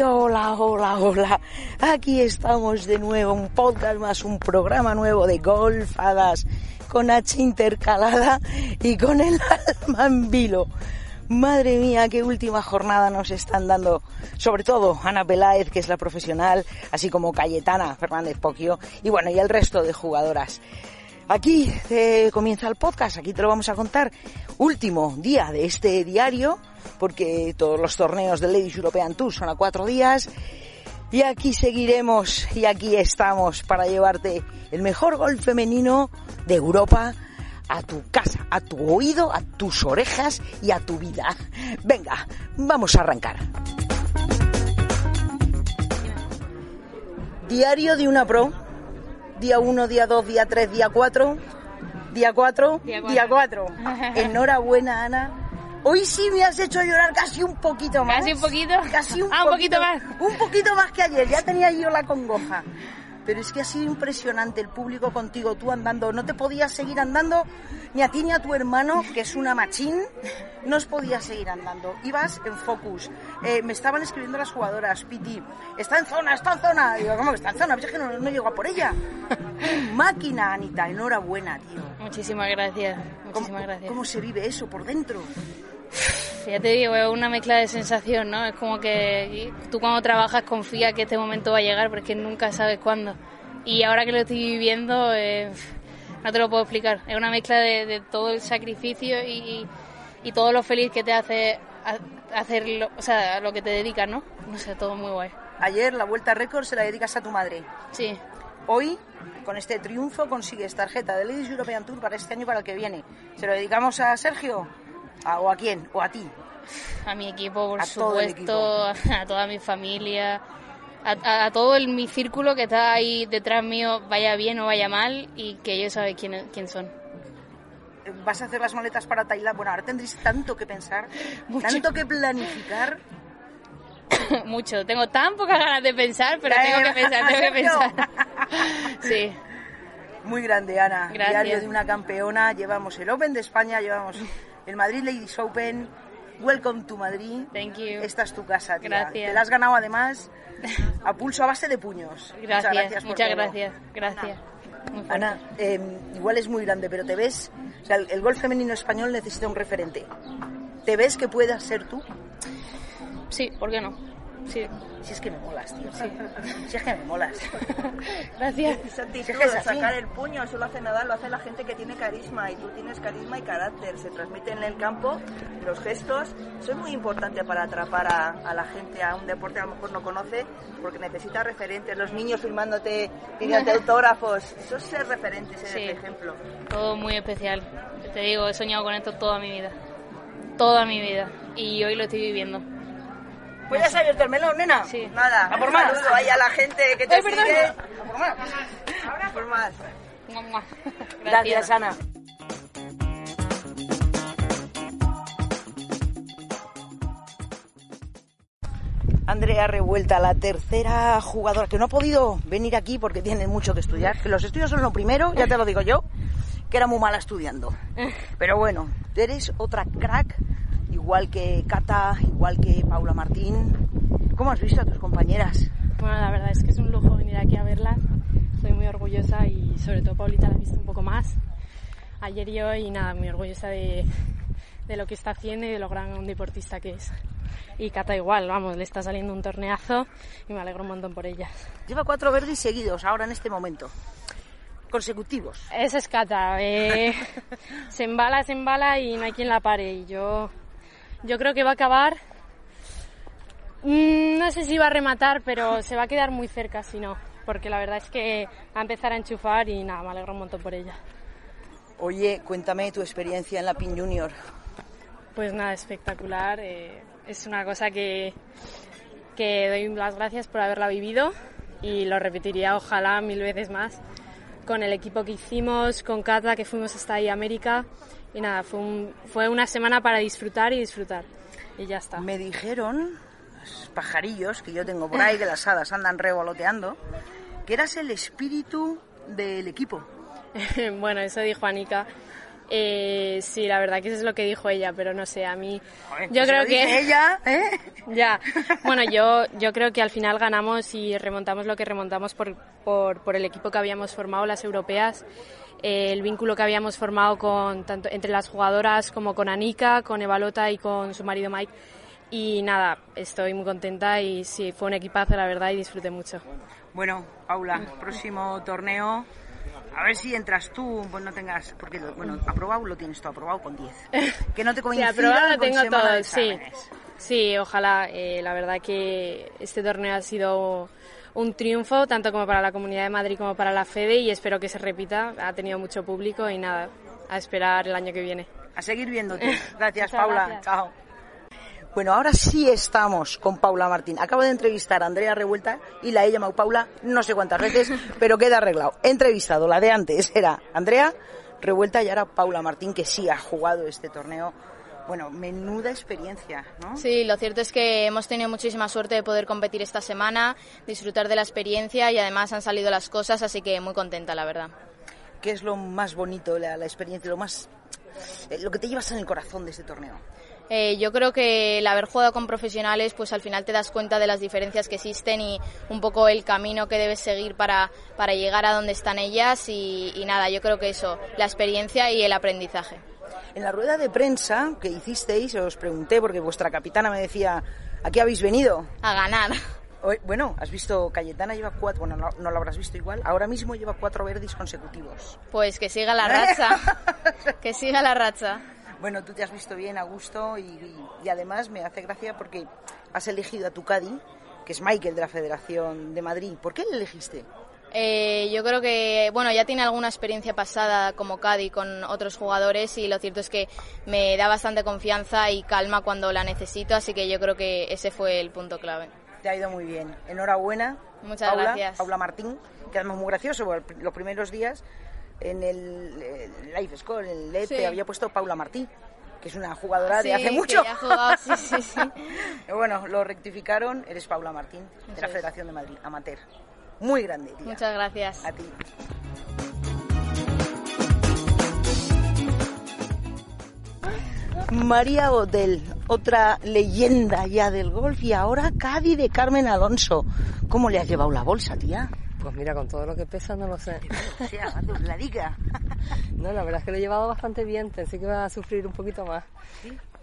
Hola, hola, hola. Aquí estamos de nuevo, un podcast más, un programa nuevo de golfadas con H intercalada y con el alma vilo. Madre mía, qué última jornada nos están dando, sobre todo Ana Peláez, que es la profesional, así como Cayetana Fernández Poquio, y bueno, y el resto de jugadoras. Aquí eh, comienza el podcast, aquí te lo vamos a contar. Último día de este diario, porque todos los torneos del Ladies European Tour son a cuatro días. Y aquí seguiremos y aquí estamos para llevarte el mejor golf femenino de Europa a tu casa, a tu oído, a tus orejas y a tu vida. Venga, vamos a arrancar. Diario de una pro. Día 1, día 2, día 3, día 4. Día 4, día 4. Enhorabuena, Ana. Hoy sí me has hecho llorar casi un poquito más. ¿Casi un poquito? Casi un, ah, un poquito más. Un poquito más que ayer. Ya tenía yo la congoja. Pero es que ha sido impresionante el público contigo, tú andando. No te podías seguir andando, ni a ti ni a tu hermano, que es una machín, no os podías seguir andando. Ibas en focus. Eh, me estaban escribiendo las jugadoras, Piti, está en zona, está en zona. Digo, ¿cómo que está en zona? Pues es que no, no llego a por ella. Máquina, Anita, enhorabuena, tío. Muchísimas gracias. Muchísimas ¿Cómo, gracias. ¿Cómo se vive eso por dentro? Ya te digo, es una mezcla de sensación, ¿no? Es como que tú cuando trabajas confías que este momento va a llegar, pero es que nunca sabes cuándo. Y ahora que lo estoy viviendo, eh, no te lo puedo explicar. Es una mezcla de, de todo el sacrificio y, y, todo lo feliz que te hace a- hacerlo, o sea, a lo que te dedicas, ¿no? No sé, todo muy guay. Ayer la vuelta récord se la dedicas a tu madre. Sí, Hoy, con este triunfo, consigues tarjeta de Ladies European Tour para este año y para el que viene. ¿Se lo dedicamos a Sergio? ¿A- ¿O a quién? ¿O a ti? a mi equipo, por A supuesto, a toda mi familia, a, a- a todo el, mi círculo que está ahí detrás mío, vaya bien o vaya mal, y que ellos saben quién, quién son. ¿Vas a hacer las maletas para Tailandia? Bueno, ahora tendréis tanto que pensar, Mucho. tanto que planificar. Mucho, tengo tan pocas ganas de pensar, pero tengo que pensar, tengo que pensar. Sí, Muy grande, Ana. Gracias. Diario de una campeona. Llevamos el Open de España, llevamos el Madrid Ladies Open. Welcome to Madrid. thank you. Esta es tu casa, tía. Gracias. Te la has ganado además a pulso a base de puños. Gracias, muchas todo. gracias, gracias. Muy fuerte. Ana, eh, igual es muy grande, pero te ves, o sea, el, el golf femenino español necesita un referente. ¿Te ves que puedas ser tú? Sí, ¿por qué no? Sí, Si es que me molas, tío. Si es que me molas. gracias. Esa actitud Si es que es de así. sacar el puño, eso lo hace Nadal, lo hace la gente que tiene carisma y tú tienes carisma y carácter, se transmite en el campo, los gestos, eso es muy importante para atrapar a, a la gente a un deporte que a lo mejor no conoce porque necesita referentes, los niños filmándote, pidiéndote autógrafos, eso es ser referente, ser Sí. ejemplo. Todo muy especial. Te digo, he soñado con esto toda mi vida. Toda mi vida. Y hoy lo estoy viviendo. Pues ya se ha abierto el melón, nena. Sí. Nada, A por un más. saludo ahí a la gente que te Ay, perdón. sigue. A por más. A por más. Mua. Gracias, Ana. Andrea Revuelta, la tercera jugadora que no ha podido venir aquí porque tiene mucho que estudiar. Que los estudios son lo primero, ya te lo digo yo, que era muy mala estudiando. Pero bueno, eres otra crack, igual que Cata, igual que Paula Martín. ¿Cómo has visto a tus compañeras? Bueno, la verdad es que es un lujo venir aquí a verlas. Estoy muy orgullosa y sobre todo Paulita la he visto un poco más ayer y hoy y nada, muy orgullosa de, de lo que está haciendo y de lo gran deportista que es. Y Cata igual, vamos, le está saliendo un torneazo y me alegro un montón por ella. Lleva cuatro verdes seguidos ahora en este momento. Consecutivos. Esa es Cata, eh, se embala, se embala y no hay quien la pare. Y yo, yo creo que va a acabar, mm, no sé si va a rematar, pero se va a quedar muy cerca si no. Porque la verdad es que va a empezar a enchufar y nada, me alegro un montón por ella. Oye, cuéntame tu experiencia en la PIN Junior. Pues nada, espectacular. eh, es una cosa que, que doy las gracias por haberla vivido y lo repetiría ojalá mil veces más con el equipo que hicimos, con Cata, que fuimos hasta ahí a América. Y nada, fue, un- fue una semana para disfrutar y disfrutar. Y ya está. Me dijeron, los pajarillos que yo tengo por ahí, que las hadas andan revoloteando, que eras el espíritu del equipo. bueno, eso dijo Anika. Eh, sí, la verdad que eso es lo que dijo ella, pero no sé, a mí... Joder, yo pues creo que... ella, ¿eh? Ya, bueno, yo, yo creo que al final ganamos y remontamos lo que remontamos por, por, por el equipo que habíamos formado, las europeas, el vínculo que habíamos formado con, tanto entre las jugadoras como con Anika, con Evalota y con su marido Mike. Y nada, estoy muy contenta y sí, fue un equipazo, la verdad, y disfruté mucho. Bueno, Paula, próximo torneo. A ver si entras tú, pues no tengas, porque bueno, aprobado lo tienes todo aprobado con 10. Que no te Sí, coincida aprobado lo tengo todo, sí. Sí, ojalá. eh, la verdad que este torneo ha sido un triunfo, tanto como para la Comunidad de Madrid como para la FEDE, y espero que se repita. Ha tenido mucho público y nada, a esperar el año que viene. A seguir viéndote. Gracias, Paula. gracias. Chao. Bueno, ahora sí estamos con Paula Martín. Acabo de entrevistar a Andrea Revuelta y la he llamado Paula no sé cuántas veces, pero queda arreglado. He entrevistado, la de antes era Andrea Revuelta y ahora Paula Martín, que sí ha jugado este torneo. Bueno, menuda experiencia, ¿no? Sí, lo cierto es que hemos tenido muchísima suerte de poder competir esta semana, disfrutar de la experiencia y además han salido las cosas, así que muy contenta, la verdad. ¿Qué es lo más bonito, la, la experiencia, lo más, eh, lo que te llevas en el corazón de este torneo? Eh, yo creo que el haber jugado con profesionales, pues al final te das cuenta de las diferencias que existen y un poco el camino que debes seguir para, para llegar a donde están ellas y, y nada, yo creo que eso, la experiencia y el aprendizaje. En la rueda de prensa que hicisteis, os pregunté, porque vuestra capitana me decía, ¿a qué habéis venido? A ganar. Bueno, has visto, Cayetana lleva cuatro, bueno, no, no lo habrás visto igual, ahora mismo lleva cuatro verdes consecutivos. Pues que siga la racha. que siga la racha. Bueno, tú te has visto bien, a gusto, y, y- y además me hace gracia porque has elegido a tu Cadi, que es Michael de la Federación de Madrid. ¿Por qué le elegiste? Eh, yo creo que, bueno, ya tiene alguna experiencia pasada como Cadi con otros jugadores y lo cierto es que me da bastante confianza y calma cuando la necesito, así que yo creo que ese fue el punto clave. Te ha ido muy bien. Enhorabuena. Muchas Paula, gracias. Paula Martín, que además muy gracioso, los primeros días en el, el Life School, en el LED, Sí. te había puesto Paula Martín, que es una jugadora Sí, de hace que mucho. ya ha jugado, sí, sí, sí. bueno, lo rectificaron, eres Paula Martín, de Eso la es. Federación de Madrid, amateur. Muy grande. Muchas gracias. A ti. María Botel, otra leyenda ya del golf y ahora Cádiz de Carmen Alonso. ¿Cómo le has llevado la bolsa, tía? Pues mira, con todo lo que pesa no lo sé. O sea, la diga. No, la verdad es que lo he llevado bastante bien, pensé que iba a sufrir un poquito más.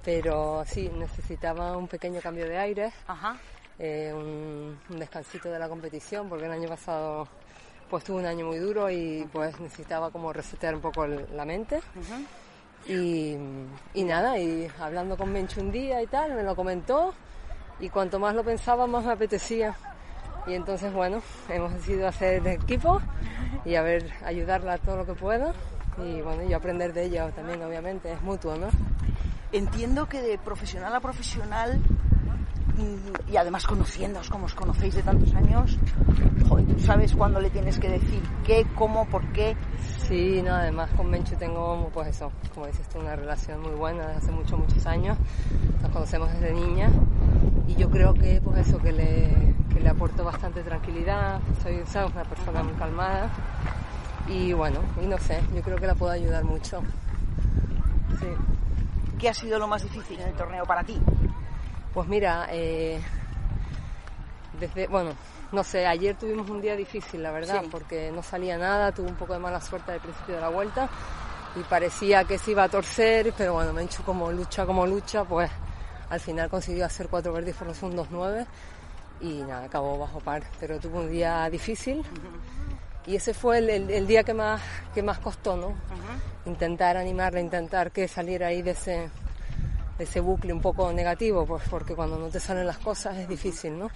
Pero sí, necesitaba un pequeño cambio de aire, Ajá. Eh, un, un descansito de la competición, porque el año pasado pues tuve un año muy duro y pues necesitaba como resetear un poco el- la mente. y, y nada, y hablando con Menchu un día y tal, me lo comentó y cuanto más lo pensaba más me apetecía. Y entonces, bueno, hemos decidido hacer equipo y a ver, ayudarla todo lo que pueda y bueno, y aprender de ella también, obviamente, es mutuo, ¿no? Entiendo que de profesional a profesional y además conociéndoos como os conocéis de tantos años, joder, tú sabes cuándo le tienes que decir qué, cómo, por qué. Sí, no, además con Menchu tengo, pues eso, como dices tú, una relación muy buena desde hace muchos, muchos años. Nos conocemos desde niña y yo creo que, pues eso, que le, que le aporto bastante tranquilidad. Soy, ¿sabes? Una persona muy calmada y bueno, y no sé, yo creo que la puedo ayudar mucho. Sí. ¿Qué ha sido lo más difícil en el torneo para ti? Pues mira, eh, desde, bueno, no sé, ayer tuvimos un día difícil, la verdad, Sí. porque no salía nada, tuve un poco de mala suerte al principio de la vuelta y parecía que se iba a torcer, pero bueno, me he hecho como lucha, como lucha, pues al final consiguió hacer cuatro verdes por los y nada, acabó bajo par, pero tuve un día difícil y ese fue el, el- el día que más, que más costó, ¿no? Intentar animarla, intentar que saliera ahí de ese, de ese bucle un poco negativo, pues porque cuando no te salen las cosas es difícil, ¿no?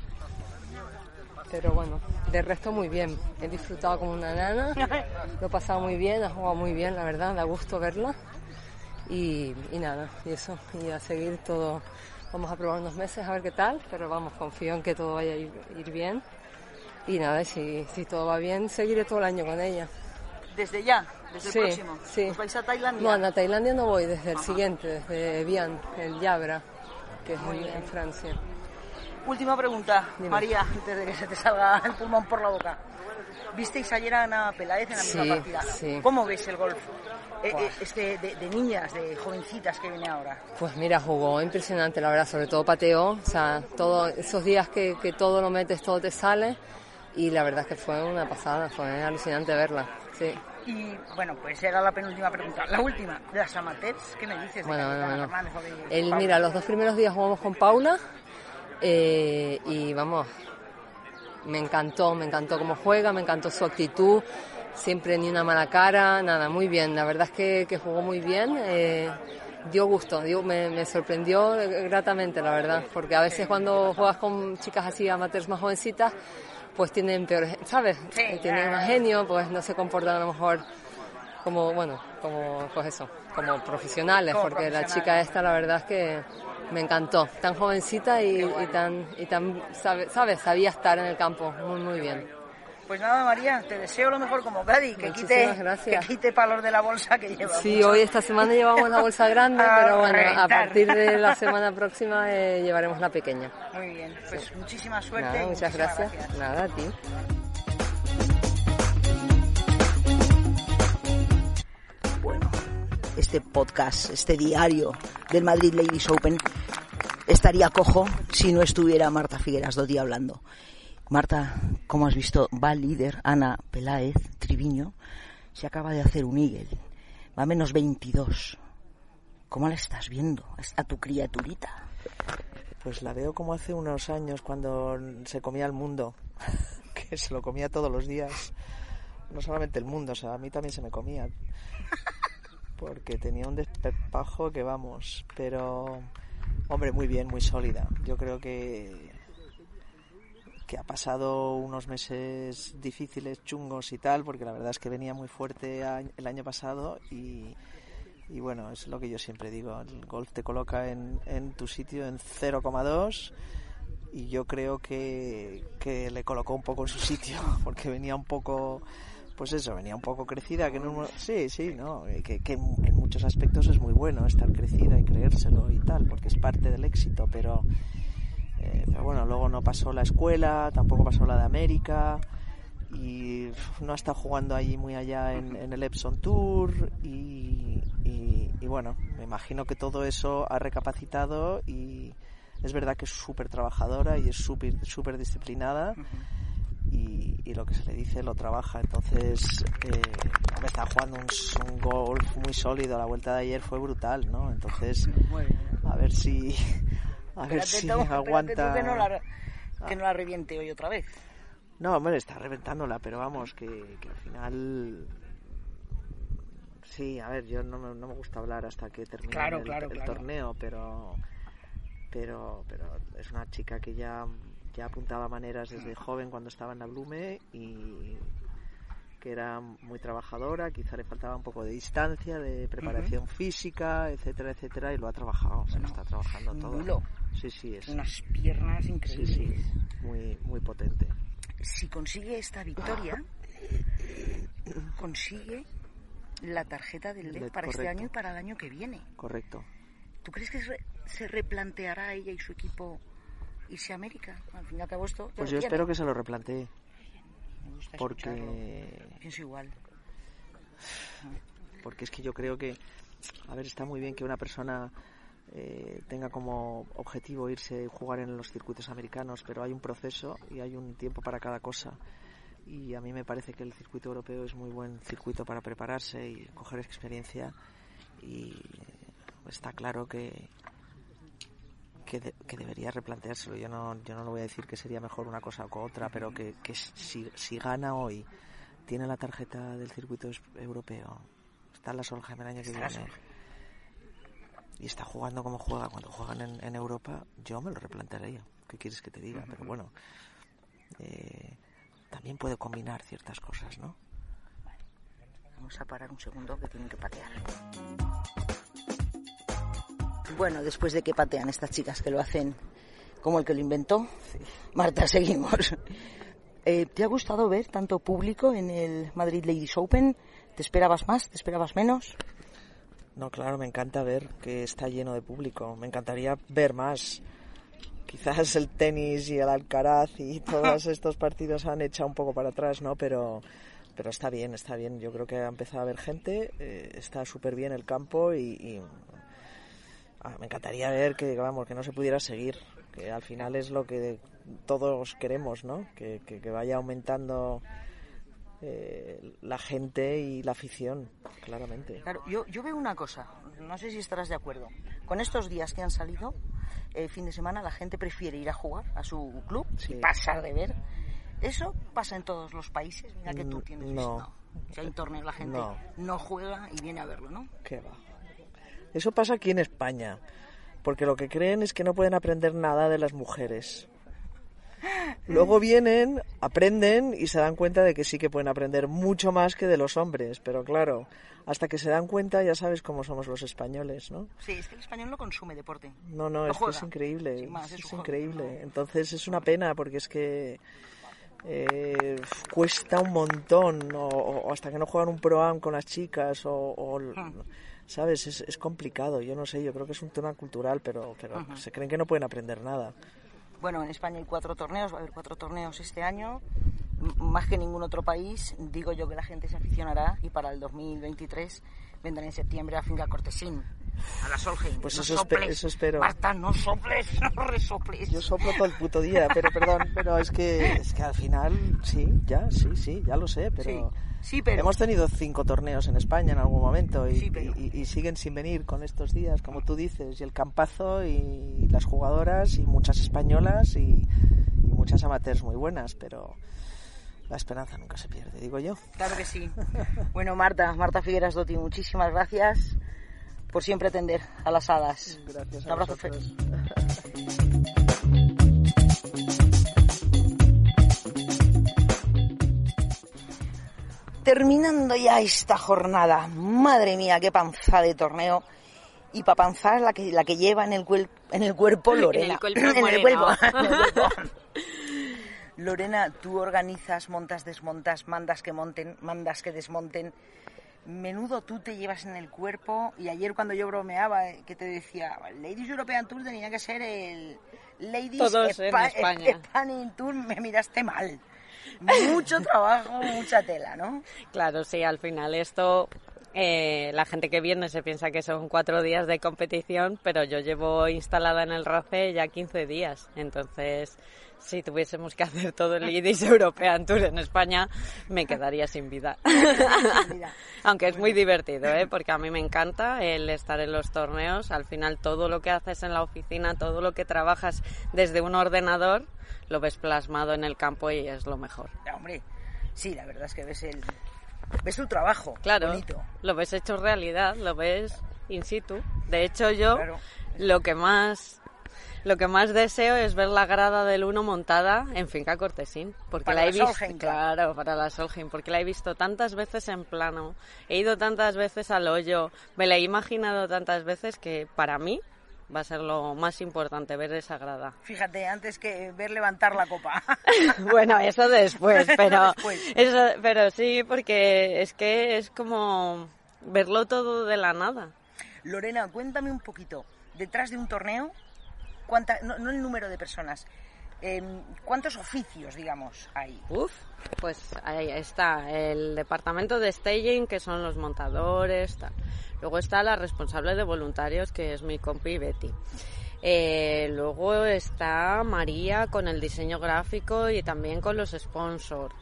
Pero bueno, de resto muy bien. He disfrutado como una nana, lo he pasado muy bien, ha jugado muy bien, la verdad, da gusto verla. Y, y nada, y eso, y a seguir todo. Vamos a probar unos meses a ver qué tal, pero vamos, confío en que todo vaya a ir, ir bien. Y nada, si, si todo va bien, seguiré todo el año con ella. Desde ya, desde Sí, el próximo. sí. ¿Os vais a Tailandia? No, a Tailandia no voy, desde el siguiente, desde Vian, el Yabra, que es en, en Francia. Última pregunta, Dime. María, antes de que se te salga el pulmón por la boca. ¿Visteis ayer a Ana Peláez en la misma Sí, partida? sí. ¿Cómo ves el golf? Eh, eh, este de, de niñas, de jovencitas que viene ahora. Pues mira, jugó impresionante, la verdad, sobre todo pateó, o sea, todos esos días que, que todo lo metes, todo te sale, y la verdad es que fue una pasada, fue alucinante verla, sí. Y bueno, pues era la penúltima pregunta. La última, de las amateurs, ¿qué me dices? de Bueno, Cayetana bueno, Fernández o de El, mira, los dos primeros días jugamos con Paula eh, y vamos, me encantó, me encantó cómo juega, me encantó su actitud, siempre ni una mala cara, nada, muy bien. La verdad es que, que jugó muy bien, eh, dio gusto, dio- me, me sorprendió gratamente, la verdad, porque a veces cuando juegas con chicas así, amateurs más jovencitas, pues tienen peores, ¿sabes? Sí, Eh, tienen más genio, pues no se comportan a lo mejor como, bueno, como, pues eso, como profesionales, Como porque la chica esta, la verdad es que me encantó, tan jovencita y, y tan, y tan, sabe, ¿sabes? Sabía estar en el campo, muy, muy bien. Pues nada, María, te deseo lo mejor como Cádiz, que quite, Muchísimas gracias. que quite palos de la bolsa que lleva. Sí, hoy esta semana llevamos la bolsa grande, A pero bueno, a partir de la semana próxima eh, llevaremos la pequeña. Muy bien, pues muchísima suerte. Nada, y muchas muchísimas gracias. Nada, a ti. Bueno, este podcast, este diario del Madrid Ladies Open estaría cojo si no estuviera Marta Figueras Dotti hablando. Marta, como has visto, va líder Ana Peláez Triviño. Se acaba de hacer un Eagle. Va menos 22. ¿Cómo la estás viendo a tu criaturita? Pues la veo como hace unos años cuando se comía el mundo, que se lo comía todos los días. No solamente el mundo, o sea, a mí también se me comía. Porque tenía un despepajo que vamos, pero hombre, muy bien, muy sólida. Yo creo que que ha pasado unos meses difíciles, chungos y tal, porque la verdad es que venía muy fuerte el año pasado y, bueno, es lo que yo siempre digo, el golf te coloca en, en tu sitio en 0,2 y yo creo que, que le colocó un poco en su sitio, porque venía un poco, pues eso, venía un poco crecida, que no, sí, sí, no, que, que en muchos aspectos es muy bueno estar crecida y creérselo y tal, porque es parte del éxito, pero, eh, pero bueno, luego no pasó la escuela, tampoco pasó la de América y no ha estado jugando allí muy allá en, en el Epson Tour y, y- y bueno, me imagino que todo eso ha recapacitado y es verdad que es súper trabajadora y es súper súper disciplinada y, y lo que se le dice lo trabaja. Entonces, eh, está jugando un, un golf muy sólido. La vuelta de ayer fue brutal, ¿no? Entonces, a ver si, a ver si tú, aguanta. tú que no la, que no la reviente hoy otra vez. No, hombre, está reventándola, pero vamos, que, que al final. Sí, a ver, yo no me, no me gusta hablar hasta que termine Claro, el, claro, el claro. torneo, pero, pero, pero es una chica que ya, ya apuntaba maneras desde joven cuando estaba en la Blume y que era muy trabajadora, quizá le faltaba un poco de distancia, de preparación física, etcétera, etcétera, y lo ha trabajado, se lo está trabajando todo. Sí, sí, es Unas piernas sí, increíbles. sí, muy, muy potente. Si consigue esta victoria, consigue la tarjeta del LED para este año y para el año que viene. Correcto. ¿Tú crees que se, replanteará ella y su equipo irse a América? Al fin y al cabo esto... Pues yo tiene. espero que se lo replantee, Me gusta porque escucharlo. Pienso igual. porque es que yo creo que, a ver, está muy bien que una persona eh, tenga como objetivo irse a jugar en los circuitos americanos, pero hay un proceso y hay un tiempo para cada cosa. Y a mí me parece que el circuito europeo es muy buen circuito para prepararse y coger experiencia. Y está claro que, que, de- que debería replanteárselo. Yo no, yo no le voy a decir que sería mejor una cosa o otra, pero que, que si, si gana hoy, tiene la tarjeta del circuito europeo, está en la Solheim el año que viene y está jugando como juega cuando juegan en, en Europa, yo me lo replantearía. ¿Qué quieres que te diga? Pero bueno, eh, también puede combinar ciertas cosas, ¿no? Vamos a parar un segundo que tienen que patear. Bueno, después de que patean estas chicas que lo hacen como el que lo inventó, Marta, seguimos. Eh, ¿Te ha gustado ver tanto público en el Madrid Ladies Open? ¿Te esperabas más? ¿Te esperabas menos? No, claro, me encanta ver que está lleno de público. Me encantaría ver más. Quizás el tenis y el Alcaraz y todos estos partidos han echado un poco para atrás, ¿no? Pero, pero está bien, está bien. Yo creo que ha empezado a haber gente, eh, está súper bien el campo y, y ah, me encantaría ver que, vamos, que no se pudiera seguir, que al final es lo que todos queremos, ¿no? Que, que, que vaya aumentando eh, la gente y la afición, claramente. Claro, yo, yo veo una cosa, no sé si estarás de acuerdo. Con estos días que han salido, el fin de semana la gente prefiere ir a jugar a su club Sí. y pasar de ver. ¿Eso pasa en todos los países? Mira que tú tienes Mm, No. visitado. Si hay la gente No. no juega y viene a verlo, ¿no? ¿Qué va? Eso pasa aquí en España, porque lo que creen es que no pueden aprender nada de las mujeres. Luego vienen, aprenden y se dan cuenta de que sí que pueden aprender mucho más que de los hombres, pero claro, hasta que se dan cuenta ya sabes cómo somos los españoles, ¿no? Sí, es que el español no consume deporte. No, no, es que es increíble, más, es, increíble. Entonces es una pena porque es que eh, cuesta un montón, o, o hasta que no juegan un pro-am con las chicas, o, o- Hmm. ¿sabes? Es, es complicado, yo no sé, yo creo que es un tema cultural, pero, pero se creen que no pueden aprender nada. Bueno, en España hay cuatro torneos, va a haber cuatro torneos este año, m- más que ningún otro país. Digo yo que la gente se aficionará y para el 2023 vendrán en septiembre a Finca Cortesín, a la Solheim. Pues no eso soples, eso espero. Marta, no soples, no resoples. Yo soplo todo el puto día, pero perdón, pero es que, es que al final, sí, ya, sí, sí, ya lo sé, pero... Sí, sí, pero... Hemos tenido cinco torneos en España en algún momento y, Sí, pero- y- y siguen sin venir con estos días, como tú dices, y el campazo y las jugadoras y muchas españolas y, y muchas amateurs muy buenas, pero la esperanza nunca se pierde, digo yo. Claro que sí. Bueno, Marta, Marta Figueras Dotti, muchísimas gracias por siempre atender a las hadas. Gracias Un abrazo Terminando ya esta jornada, madre mía, qué panza de torneo. Y para panzar la que, la que lleva en el, cuel- en el cuerpo Lorena. En el cuerpo, en el cuerpo. Lorena, tú organizas, montas, desmontas, mandas que monten, mandas que desmonten. Menudo tú te llevas en el cuerpo. Y ayer cuando yo bromeaba, eh, que te decía, Ladies European Tour tenía que ser el Ladies Todos en Spa- España. Spanish Tour, me miraste mal. Mucho trabajo, mucha tela, ¿no? Claro, sí, al final esto, eh, la gente que viene se piensa que son cuatro días de competición, pero yo llevo instalada en el RACE ya 15 días. Entonces, si tuviésemos que hacer todo el Ladies European Tour en España, me quedaría sin vida. Aunque es muy divertido, ¿eh? porque a mí me encanta el estar en los torneos. Al final, todo lo que haces en la oficina, todo lo que trabajas desde un ordenador, lo ves plasmado en el campo y es lo mejor. Ya, hombre, sí, la verdad es que ves el ves tu trabajo, Claro, bonito. lo ves hecho realidad, lo ves in situ. De hecho, yo Claro. lo que más lo que más deseo es ver la grada del 1 montada en Finca Cortesín, porque Para la he visto, claro, para la Solheim, porque la he visto tantas veces en plano, he ido tantas veces al hoyo, me la he imaginado tantas veces que para mí va a ser lo más importante ver esa grada. Fíjate, antes que ver levantar la copa. Bueno, eso después, pero, Después. eso- pero sí, porque es que es como verlo todo de la nada. Lorena, cuéntame un poquito, detrás de un torneo, no, el número de personas, em, ¿cuántos oficios, digamos, hay? Uf, pues ahí está el departamento de staging, que son los montadores. Luego está la responsable de voluntarios, que es mi compi Betty. Eh, luego está María con el diseño gráfico y también con los sponsors.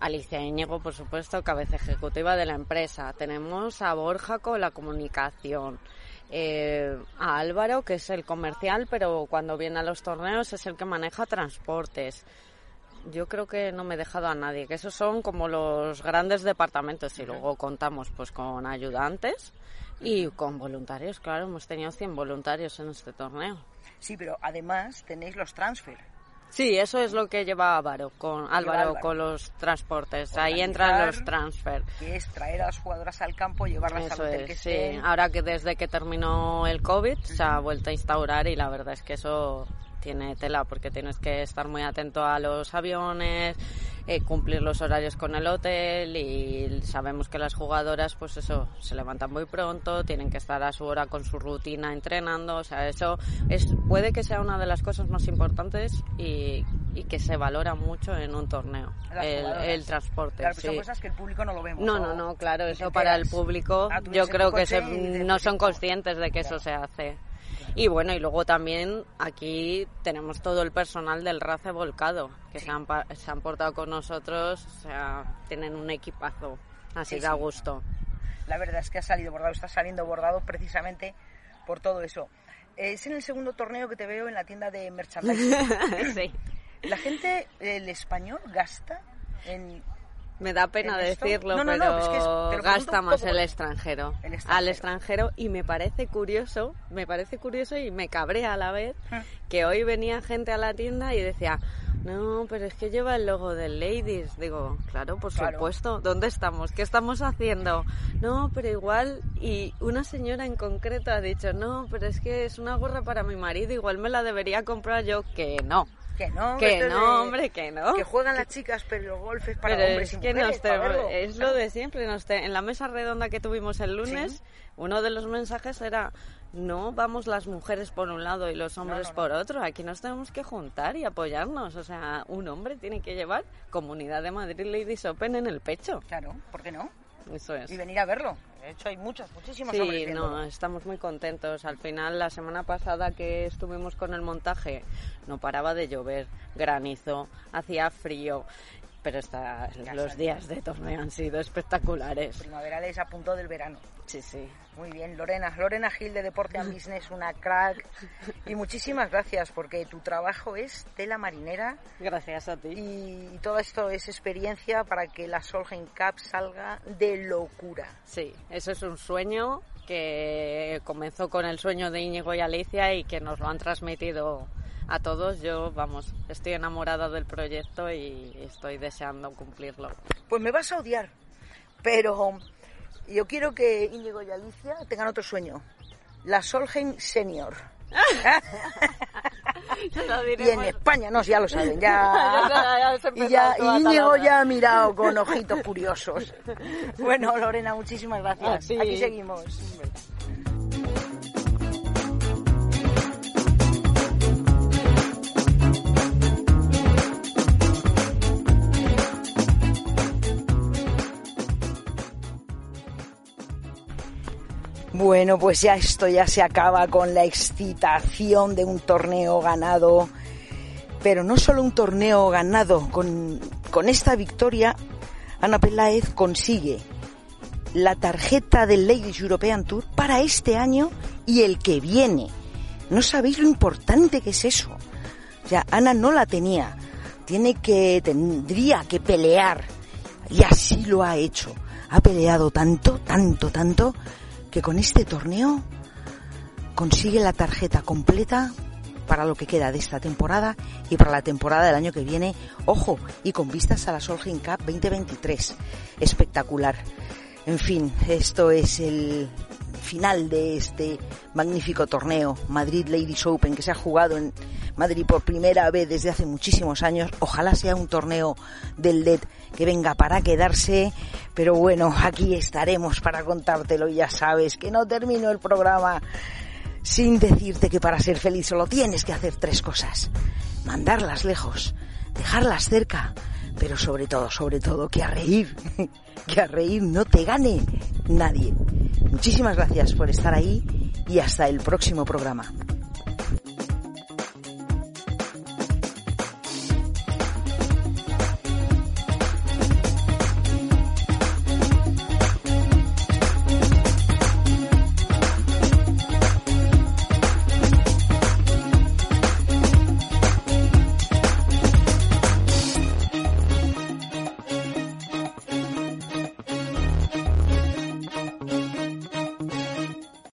Alicia Íñigo, por supuesto, cabeza ejecutiva de la empresa. Tenemos a Borja con la comunicación. Eh, a Álvaro, que es el comercial, pero cuando viene a los torneos es el que maneja transportes. Yo creo que no me he dejado a nadie, que esos son como los grandes departamentos y luego contamos pues con ayudantes y con voluntarios, claro, hemos tenido 100 voluntarios en este torneo. Sí, pero además tenéis los transfer. Sí, eso es lo que lleva Álvaro con, Álvaro, Álvaro. con los transportes. Ahí entran los transfer. Que es traer a las jugadoras al campo, llevarlas Eso al hotel es, que sí. estén. Ahora que desde que terminó el COVID se ha vuelto a instaurar y la verdad es que eso tiene tela porque tienes que estar muy atento a los aviones, eh, cumplir los horarios con el hotel y sabemos que las jugadoras pues eso se levantan muy pronto, tienen que estar a su hora con su rutina entrenando, o sea, eso es puede que sea una de las cosas más importantes y, y que se valora mucho en un torneo, el, transporte. Claro, pero son sí. cosas que el público no lo vemos. No, no, no, claro, eso para el público yo creo que se- no pues, son conscientes de que eso se hace. Y bueno, y luego también aquí tenemos todo el personal del RACE volcado, que se, han, se han portado con nosotros, o sea, tienen un equipazo, así Sí, da sí. gusto. La verdad es que ha salido bordado, está saliendo bordado precisamente por todo eso. Es en el segundo torneo que te veo en la tienda de merchandising. sí. La gente, el español, gasta en... Me da pena decirlo, No, no, no, pero es que es- gasta más poco el extranjero. El extranjero. Al extranjero y me parece curioso, me parece curioso y me cabrea a la vez Ah. que hoy venía gente a la tienda y decía, no, pero es que lleva el logo del Ladies. Digo, claro, por Claro. supuesto, ¿dónde estamos? ¿Qué estamos haciendo? No, pero igual, y una señora en concreto ha dicho, no, pero es que es una gorra para mi marido, igual me la debería comprar yo, que no. Que no, Que esto es no, hombre, que no. Que juegan las chicas, pero el golf es para Pero hombres es y que mujeres. nos para te- verlo. es lo de siempre. Nos te- en la mesa redonda que tuvimos el lunes, uno de los mensajes era no vamos las mujeres por un lado y los hombres no, no. por otro. Aquí nos tenemos que juntar y apoyarnos. O sea, un hombre tiene que llevar Comunidad de Madrid Ladies Open en el pecho. Claro, ¿por qué no? Eso es. Y venir a verlo. De hecho, hay muchos, muchísimos Sí, no, estamos muy contentos. Al final, la semana pasada que estuvimos con el montaje, no paraba de llover, granizo, hacía frío, pero esta- los días de torneo han sido espectaculares. Primaverales a punto del verano. Sí, sí. Muy bien, Lorena. Lorena Gil de Deporte and Business, una crack. Y muchísimas gracias porque tu trabajo es tela marinera Gracias a ti. y todo esto es experiencia para que la Solheim Cup salga de locura. Sí, eso es un sueño que comenzó con el sueño de Íñigo y Alicia y que nos lo han transmitido a todos. Yo, vamos, estoy enamorada del proyecto y estoy deseando cumplirlo. Pues me vas a odiar, pero yo quiero que Íñigo y Alicia tengan otro sueño. La Solheim Senior. Y en España, no, ya lo saben, ya. Ya y ya toda Íñigo ya ha mirado con ojitos curiosos. Bueno, Lorena, muchísimas gracias. Ti. Aquí seguimos. Bueno, pues ya esto ya se acaba con la excitación de un torneo ganado. Pero no solo un torneo ganado, con, con esta victoria Ana Peláez consigue la tarjeta del Ladies European Tour para este año y el que viene. No sabéis lo importante que es eso. O sea, Ana no la tenía. Tiene que, tendría que pelear. Y así lo ha hecho. Ha peleado tanto, tanto, tanto, que con este torneo consigue la tarjeta completa para lo que queda de esta temporada y para la temporada del año que viene. Ojo, y con vistas a la Solheim Cup 2023. Espectacular. En fin, esto es el final de este magnífico torneo Madrid Ladies Open que se ha jugado en Madrid por primera vez desde hace muchísimos años. Ojalá sea un torneo del LED que venga para quedarse, pero bueno, aquí estaremos para contártelo ya sabes que no termino el programa sin decirte que para ser feliz solo tienes que hacer tres cosas. Mandarlas lejos, dejarlas cerca, pero sobre todo, sobre todo, que a reír, que a reír no te gane nadie. Muchísimas gracias por estar ahí y hasta el próximo programa.